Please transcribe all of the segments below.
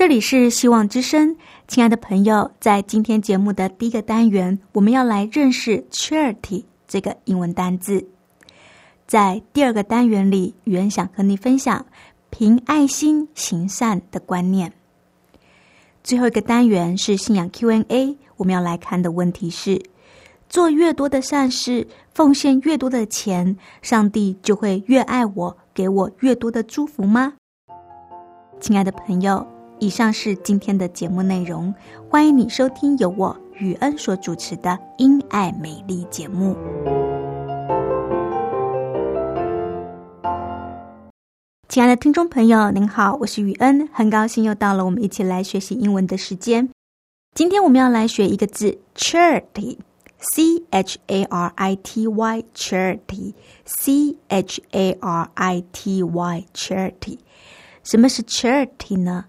这里是希望之声，亲爱的朋友，在今天节目的第一个单元，我们要来认识 “charity” 这个英文单字。在第二个单元里，原想和你分享凭爱心行善的观念。最后一个单元是信仰 Q&A，我们要来看的问题是：做越多的善事，奉献越多的钱，上帝就会越爱我，给我越多的祝福吗？亲爱的朋友。以上是今天的节目内容，欢迎你收听由我雨恩所主持的《因爱美丽》节目。亲爱的听众朋友，您好，我是雨恩，很高兴又到了我们一起来学习英文的时间。今天我们要来学一个字，charity，c h a r i t y，charity，c h a r i t y，charity，什么是 charity 呢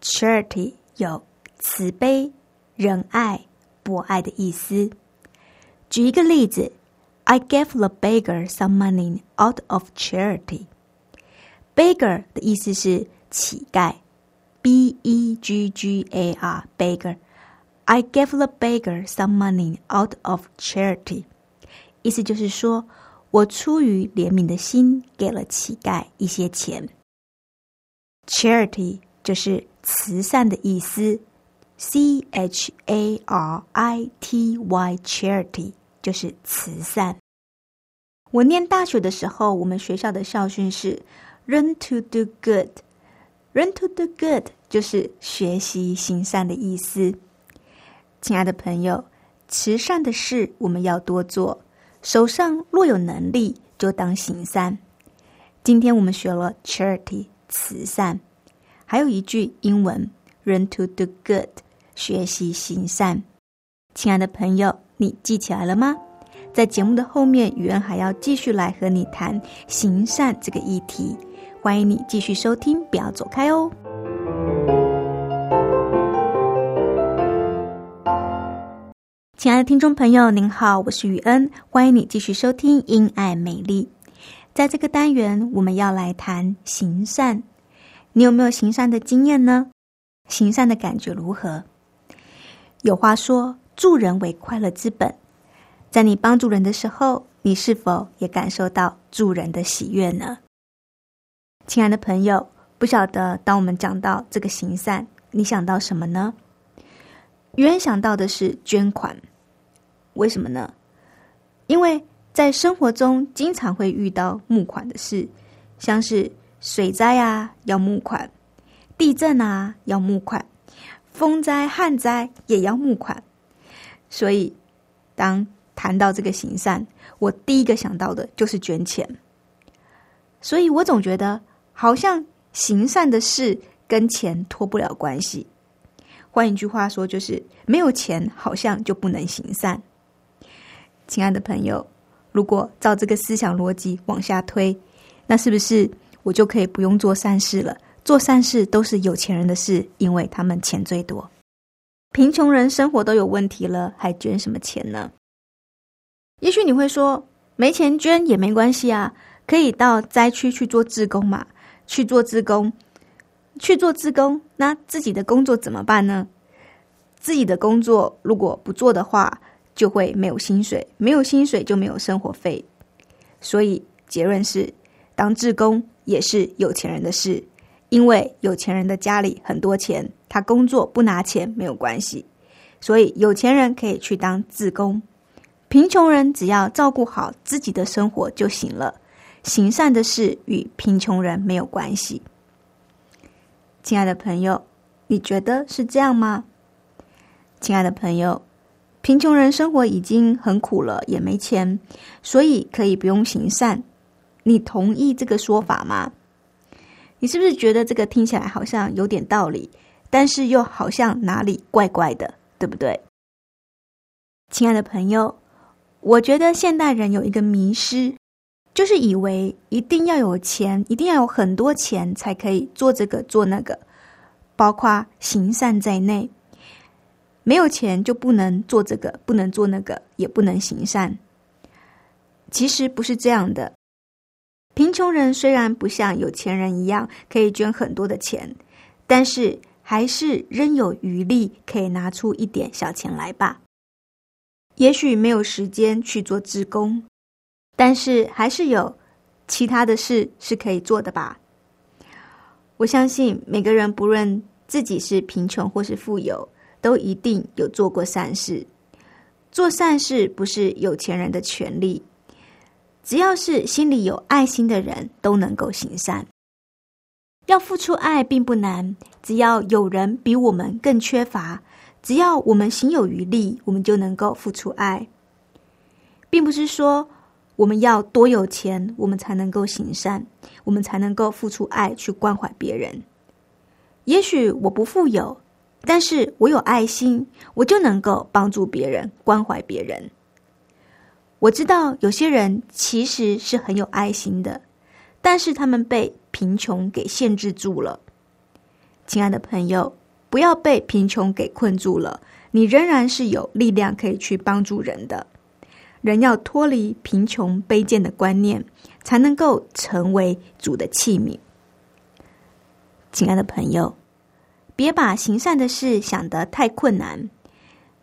？Charity 有慈悲、仁爱、博爱的意思。举一个例子：I gave the beggar some money out of charity。Beggar 的意思是乞丐，B E G G A R beggar。I gave the beggar some money out of charity。意思就是说我出于怜悯的心，给了乞丐一些钱。Charity 就是 慈善的意思，C H A R I T Y，charity 就是慈善。我念大学的时候，我们学校的校训是 “Learn to do good”，“Learn to do good” 就是学习行善的意思。亲爱的朋友，慈善的事我们要多做，手上若有能力，就当行善。今天我们学了 charity 慈善。还有一句英文，learn to do good，学习行善。亲爱的朋友，你记起来了吗？在节目的后面，雨恩还要继续来和你谈行善这个议题。欢迎你继续收听，不要走开哦。亲爱的听众朋友，您好，我是雨恩，欢迎你继续收听《因爱美丽》。在这个单元，我们要来谈行善。你有没有行善的经验呢？行善的感觉如何？有话说，助人为快乐之本。在你帮助人的时候，你是否也感受到助人的喜悦呢？亲爱的朋友，不晓得当我们讲到这个行善，你想到什么呢？原想到的是捐款。为什么呢？因为在生活中经常会遇到募款的事，像是。水灾啊，要募款；地震啊，要募款；风灾、旱灾也要募款。所以，当谈到这个行善，我第一个想到的就是捐钱。所以我总觉得，好像行善的事跟钱脱不了关系。换一句话说，就是没有钱，好像就不能行善。亲爱的朋友，如果照这个思想逻辑往下推，那是不是？我就可以不用做善事了。做善事都是有钱人的事，因为他们钱最多。贫穷人生活都有问题了，还捐什么钱呢？也许你会说，没钱捐也没关系啊，可以到灾区去做志工嘛，去做志工，去做志工。那自己的工作怎么办呢？自己的工作如果不做的话，就会没有薪水，没有薪水就没有生活费。所以结论是，当志工也是有钱人的事，因为有钱人的家里很多钱，他工作不拿钱没有关系，所以有钱人可以去当自工，贫穷人只要照顾好自己的生活就行了。行善的事与贫穷人没有关系。亲爱的朋友，你觉得是这样吗？亲爱的朋友，贫穷人生活已经很苦了，也没钱，所以可以不用行善。你同意这个说法吗？你是不是觉得这个听起来好像有点道理，但是又好像哪里怪怪的，对不对？亲爱的朋友，我觉得现代人有一个迷失。就是以为一定要有钱，一定要有很多钱才可以做这个做那个，包括行善在内。没有钱就不能做这个，不能做那个，也不能行善。其实不是这样的。贫穷人虽然不像有钱人一样可以捐很多的钱，但是还是仍有余力可以拿出一点小钱来吧。也许没有时间去做志工。但是还是有其他的事是可以做的吧？我相信每个人不论自己是贫穷或是富有，都一定有做过善事。做善事不是有钱人的权利，只要是心里有爱心的人都能够行善。要付出爱并不难，只要有人比我们更缺乏，只要我们行有余力，我们就能够付出爱，并不是说。我们要多有钱，我们才能够行善，我们才能够付出爱去关怀别人。也许我不富有，但是我有爱心，我就能够帮助别人，关怀别人。我知道有些人其实是很有爱心的，但是他们被贫穷给限制住了。亲爱的朋友，不要被贫穷给困住了，你仍然是有力量可以去帮助人的。人要脱离贫穷卑贱的观念，才能够成为主的器皿。亲爱的朋友，别把行善的事想得太困难，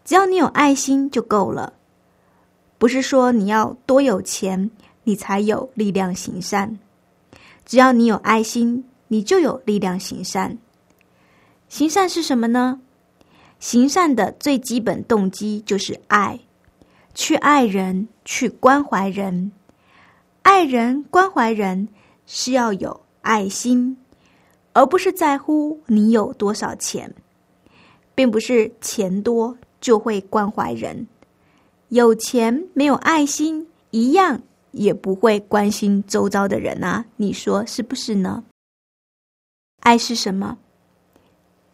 只要你有爱心就够了。不是说你要多有钱，你才有力量行善。只要你有爱心，你就有力量行善。行善是什么呢？行善的最基本动机就是爱。去爱人，去关怀人，爱人关怀人是要有爱心，而不是在乎你有多少钱，并不是钱多就会关怀人，有钱没有爱心一样也不会关心周遭的人啊！你说是不是呢？爱是什么？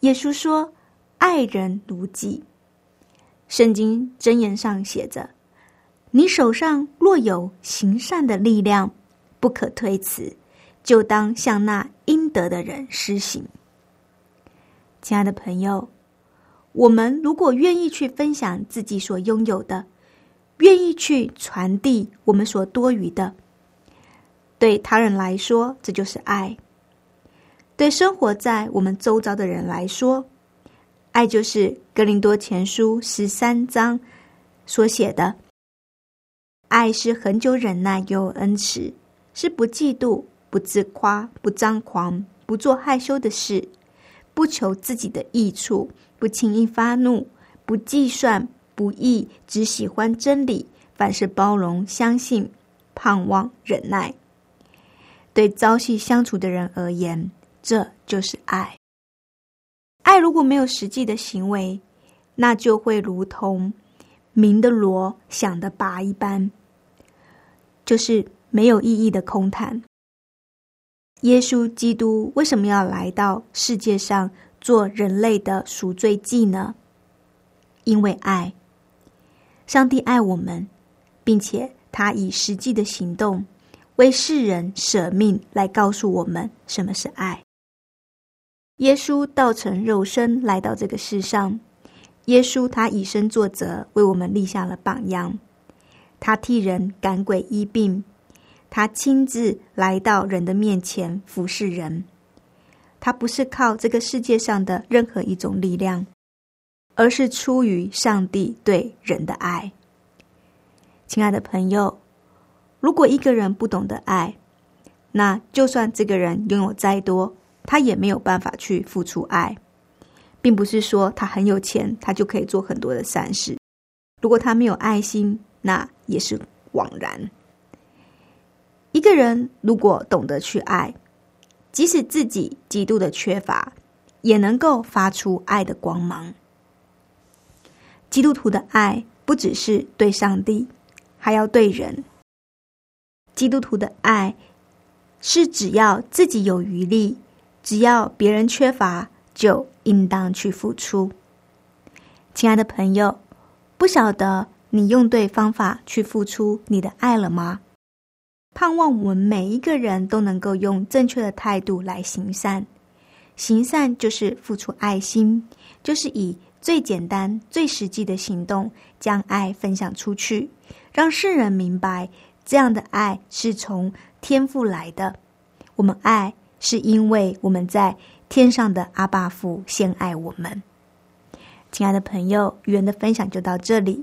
耶稣说：“爱人如己。”圣经箴言上写着。你手上若有行善的力量，不可推辞，就当向那应得的人施行。亲爱的朋友，我们如果愿意去分享自己所拥有的，愿意去传递我们所多余的，对他人来说，这就是爱；对生活在我们周遭的人来说，爱就是《格林多前书》十三章所写的。爱是很久忍耐，又有恩慈，是不嫉妒、不自夸、不张狂、不做害羞的事，不求自己的益处，不轻易发怒，不计算不义，只喜欢真理。凡是包容、相信、盼望、忍耐。对朝夕相处的人而言，这就是爱。爱如果没有实际的行为，那就会如同鸣的锣、响的拔一般。就是没有意义的空谈。耶稣基督为什么要来到世界上做人类的赎罪祭呢？因为爱，上帝爱我们，并且他以实际的行动为世人舍命，来告诉我们什么是爱。耶稣道成肉身来到这个世上，耶稣他以身作则，为我们立下了榜样。他替人赶鬼医病，他亲自来到人的面前服侍人。他不是靠这个世界上的任何一种力量，而是出于上帝对人的爱。亲爱的朋友，如果一个人不懂得爱，那就算这个人拥有再多，他也没有办法去付出爱，并不是说他很有钱，他就可以做很多的善事。如果他没有爱心，那也是枉然。一个人如果懂得去爱，即使自己极度的缺乏，也能够发出爱的光芒。基督徒的爱不只是对上帝，还要对人。基督徒的爱。是只要自己有余力，只要别人缺乏，就应当去付出。亲爱的朋友，不晓得你用对方法去付出你的爱了吗？盼望我们每一个人都能够用正确的态度来行善。行善就是付出爱心，就是以最简单、最实际的行动将爱分享出去，让世人明白这样的爱是从。天赋来的，我们爱是因为我们在天上的阿爸父先爱我们。亲爱的朋友，语言的分享就到这里，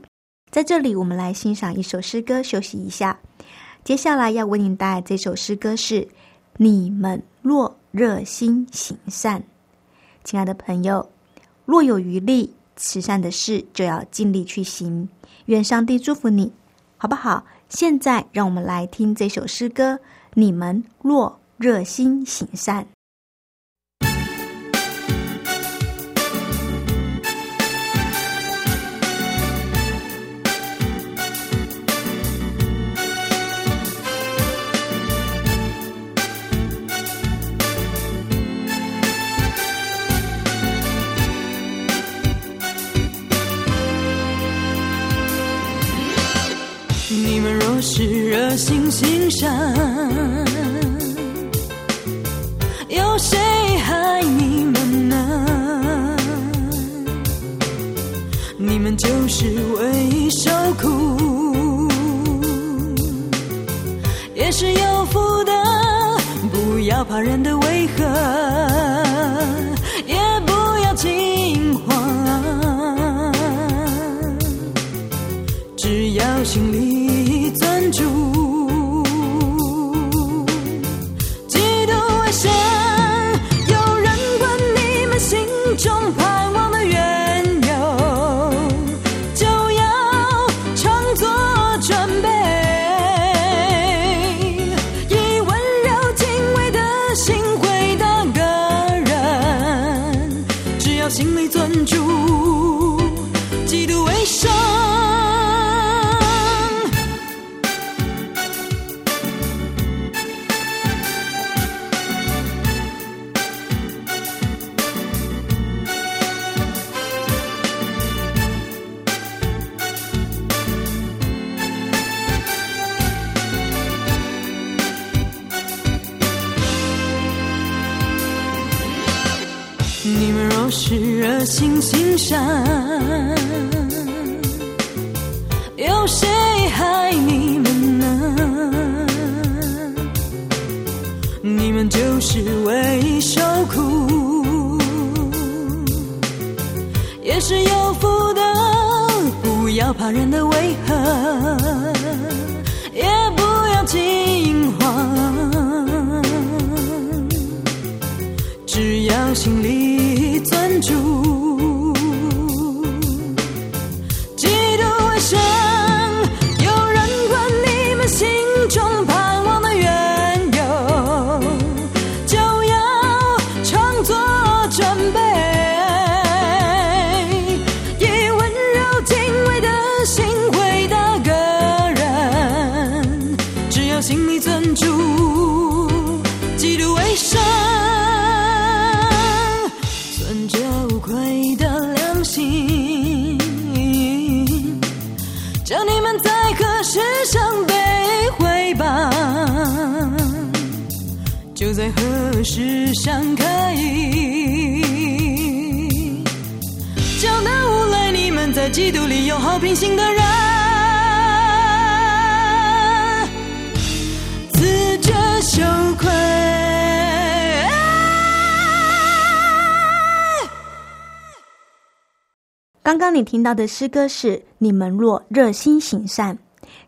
在这里我们来欣赏一首诗歌，休息一下。接下来要为您带来这首诗歌是：你们若热心行善，亲爱的朋友，若有余力，慈善的事就要尽力去行。愿上帝祝福你，好不好？现在，让我们来听这首诗歌。你们若热心行善。是热心行善，有谁害你们呢？你们就是唯一受苦，也是有福的。不要怕人的为你受苦，也是有福的。不要怕人的为何，也不要惊慌，只要心里专注。在何时相可以？叫那无赖你们在嫉妒里有好品行的人，自觉羞愧。刚刚你听到的诗歌是：你们若热心行善。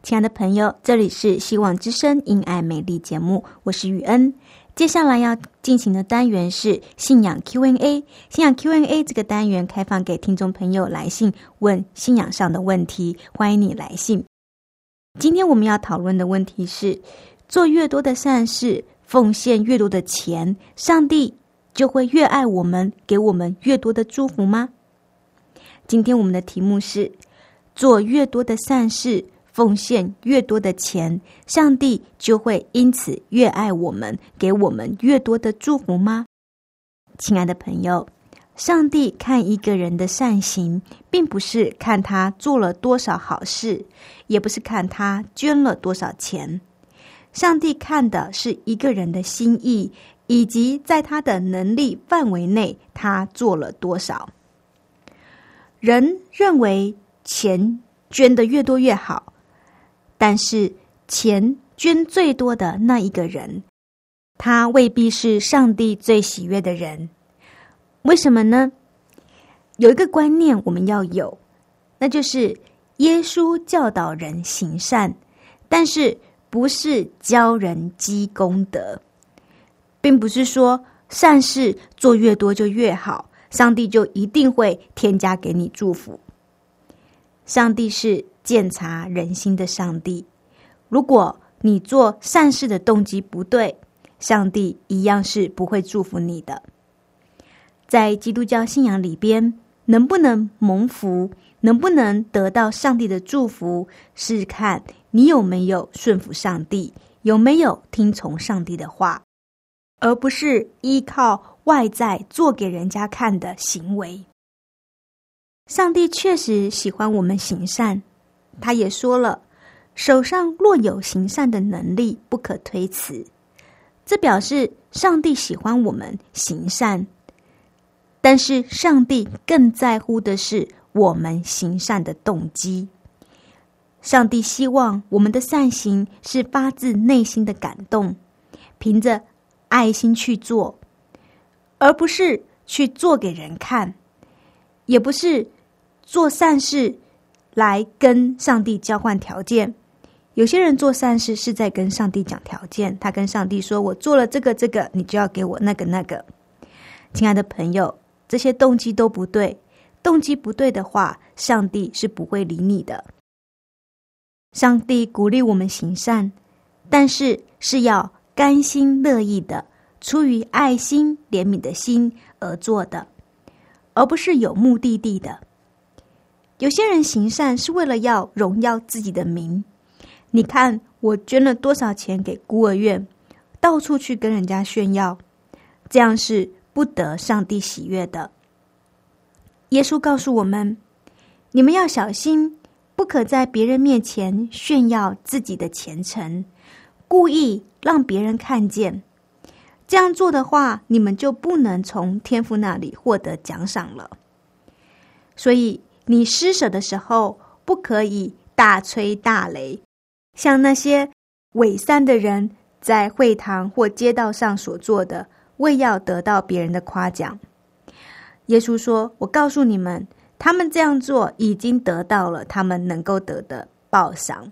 亲爱的朋友，这里是希望之声因爱美丽节目，我是雨恩。接下来要进行的单元是信仰 Q&A。信仰 Q&A 这个单元开放给听众朋友来信问信仰上的问题，欢迎你来信。今天我们要讨论的问题是：做越多的善事，奉献越多的钱，上帝就会越爱我们，给我们越多的祝福吗？今天我们的题目是：做越多的善事。奉献越多的钱，上帝就会因此越爱我们，给我们越多的祝福吗？亲爱的朋友，上帝看一个人的善行，并不是看他做了多少好事，也不是看他捐了多少钱。上帝看的是一个人的心意，以及在他的能力范围内，他做了多少。人认为钱捐的越多越好。但是，钱捐最多的那一个人，他未必是上帝最喜悦的人。为什么呢？有一个观念我们要有，那就是耶稣教导人行善，但是不是教人积功德，并不是说善事做越多就越好，上帝就一定会添加给你祝福。上帝是。检查人心的上帝，如果你做善事的动机不对，上帝一样是不会祝福你的。在基督教信仰里边，能不能蒙福，能不能得到上帝的祝福，是看你有没有顺服上帝，有没有听从上帝的话，而不是依靠外在做给人家看的行为。上帝确实喜欢我们行善。他也说了，手上若有行善的能力，不可推辞。这表示上帝喜欢我们行善，但是上帝更在乎的是我们行善的动机。上帝希望我们的善行是发自内心的感动，凭着爱心去做，而不是去做给人看，也不是做善事。来跟上帝交换条件，有些人做善事是在跟上帝讲条件。他跟上帝说：“我做了这个这个，你就要给我那个那个。”亲爱的朋友，这些动机都不对。动机不对的话，上帝是不会理你的。上帝鼓励我们行善，但是是要甘心乐意的，出于爱心、怜悯的心而做的，而不是有目的地的。有些人行善是为了要荣耀自己的名。你看，我捐了多少钱给孤儿院，到处去跟人家炫耀，这样是不得上帝喜悦的。耶稣告诉我们：你们要小心，不可在别人面前炫耀自己的虔诚，故意让别人看见。这样做的话，你们就不能从天父那里获得奖赏了。所以。你施舍的时候，不可以大吹大擂，像那些伪善的人在会堂或街道上所做的，为要得到别人的夸奖。耶稣说：“我告诉你们，他们这样做已经得到了他们能够得的报赏。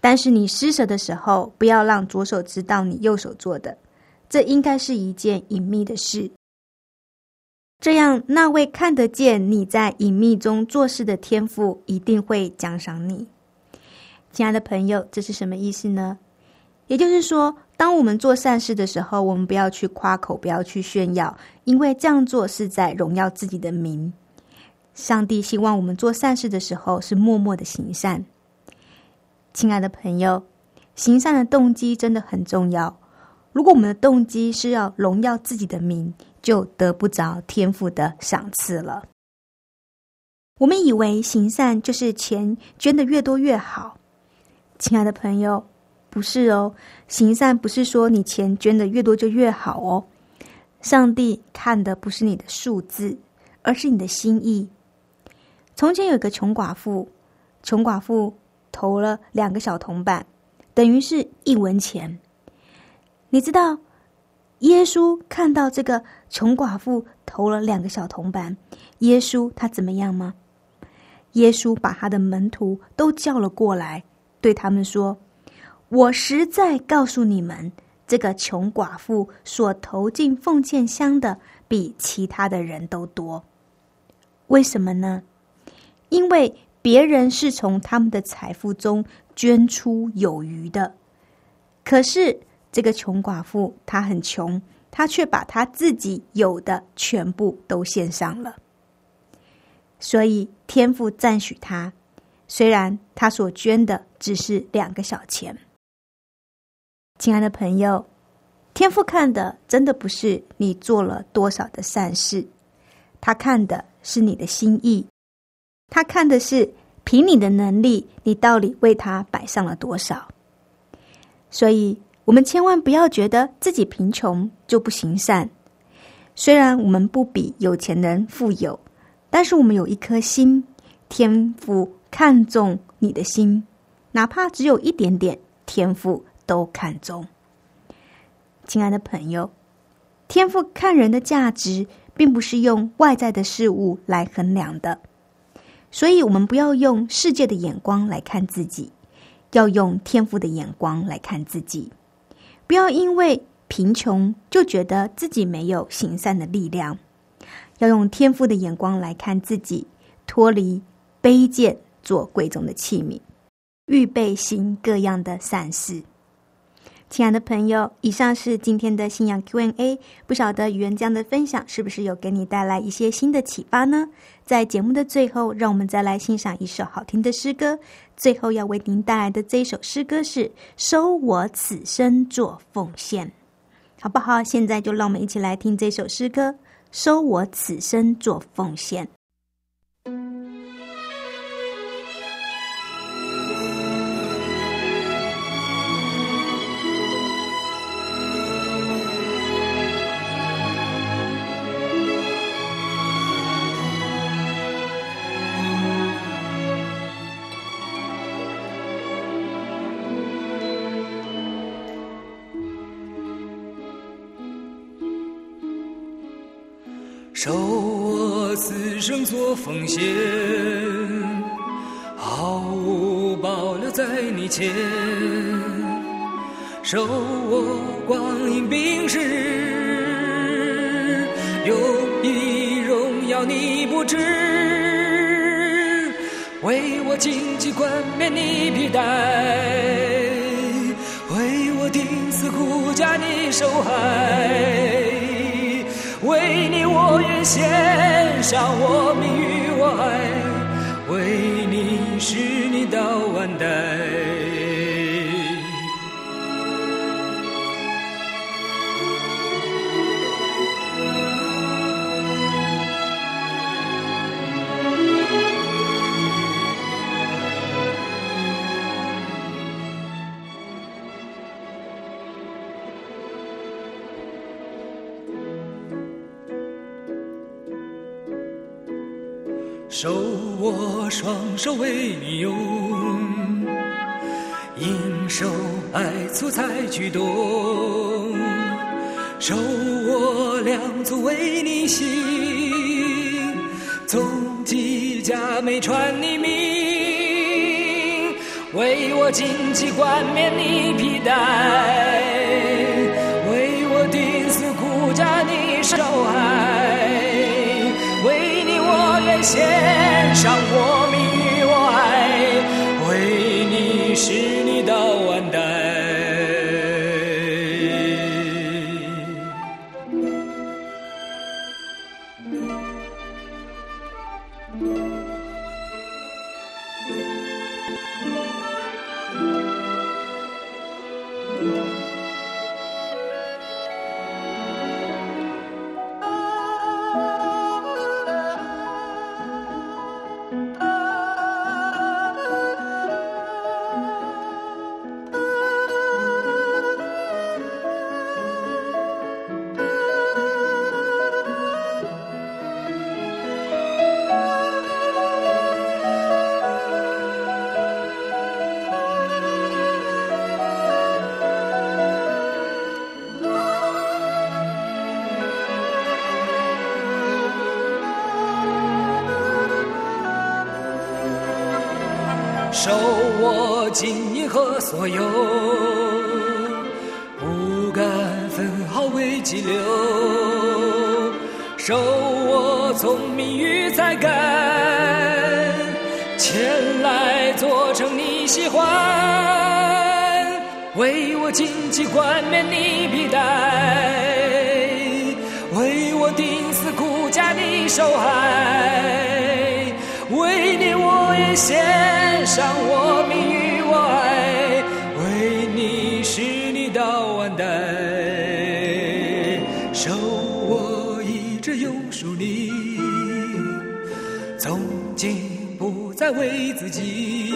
但是你施舍的时候，不要让左手知道你右手做的，这应该是一件隐秘的事。”这样，那位看得见你在隐秘中做事的天赋，一定会奖赏你，亲爱的朋友。这是什么意思呢？也就是说，当我们做善事的时候，我们不要去夸口，不要去炫耀，因为这样做是在荣耀自己的名。上帝希望我们做善事的时候是默默的行善。亲爱的朋友，行善的动机真的很重要。如果我们的动机是要荣耀自己的名，就得不着天赋的赏赐了。我们以为行善就是钱捐的越多越好，亲爱的朋友，不是哦。行善不是说你钱捐的越多就越好哦。上帝看的不是你的数字，而是你的心意。从前有个穷寡妇，穷寡妇投了两个小铜板，等于是一文钱。你知道？耶稣看到这个穷寡妇投了两个小铜板，耶稣他怎么样吗？耶稣把他的门徒都叫了过来，对他们说：“我实在告诉你们，这个穷寡妇所投进奉献箱的，比其他的人都多。为什么呢？因为别人是从他们的财富中捐出有余的，可是这个穷寡妇她很穷，她却把她自己有的全部都献上了。所以天父赞许她。”虽然她所捐的只是两个小钱，亲爱的朋友，天父看的真的不是你做了多少的善事，他看的是你的心意，他看的是凭你的能力，你到底为他摆上了多少。所以，我们千万不要觉得自己贫穷就不行善。虽然我们不比有钱人富有，但是我们有一颗心，天赋。看重你的心，哪怕只有一点点天赋都看重。亲爱的朋友，天赋看人的价值，并不是用外在的事物来衡量的，所以我们不要用世界的眼光来看自己，要用天赋的眼光来看自己。不要因为贫穷就觉得自己没有行善的力量，要用天赋的眼光来看自己，脱离卑贱。做贵重的器皿，预备行各样的善事。亲爱的朋友，以上是今天的信仰 Q&A。不晓得语言这样的分享是不是有给你带来一些新的启发呢？在节目的最后，让我们再来欣赏一首好听的诗歌。最后要为您带来的这一首诗歌是《收我此生做奉献》，好不好？现在就让我们一起来听这首诗歌《收我此生做奉献》。奉献，毫无保留在你前。收我光阴冰释，有意荣耀你不知。为我荆棘冠冕你披戴，为我钉死苦架你受害。为你，我愿献上我命与我爱，手为你用，应受爱粗才举动；手我两足为你行，从机甲美传你名，为我荆棘冠冕你皮带，为我钉死骨架你受害。献上我你我金银和所有，不敢分毫为己留，收我聪明与才干，前来做成你喜欢，为我荆棘冠冕你披戴，为我钉死骨架你受害，为你我也献上我命在为自己，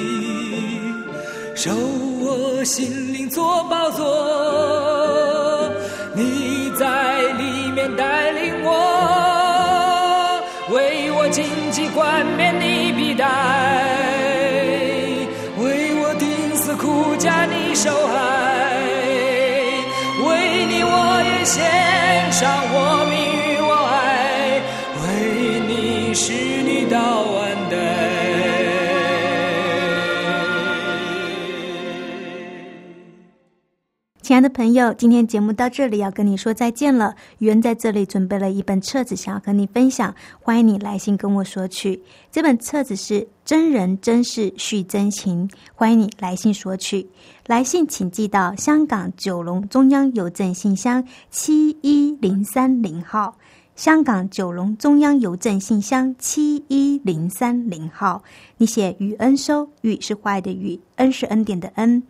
收我心灵做宝座，你在里面带领我，为我荆棘冠冕你披戴，为我钉死苦架你受害，为你我也献上我亲爱的朋友，今天节目到这里要跟你说再见了。宇恩在这里准备了一本册子，想要和你分享，欢迎你来信跟我索取。这本册子是《真人真事续真情》，欢迎你来信索取。来信请寄到香港九龙中央邮政信箱七一零三零号。香港九龙中央邮政信箱七一零三零号，你写雨恩收，雨是坏的雨，恩是恩典的恩。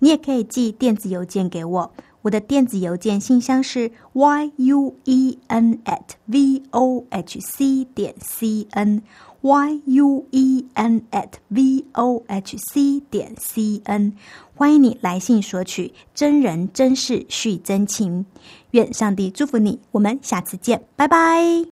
你也可以寄电子邮件给我，我的电子邮件信箱是 y u e n at v o h c 点 c n y u e n at v o h c 点 c n。欢迎你来信索取真人真事续真情。愿上帝祝福你，我们下次见，拜拜。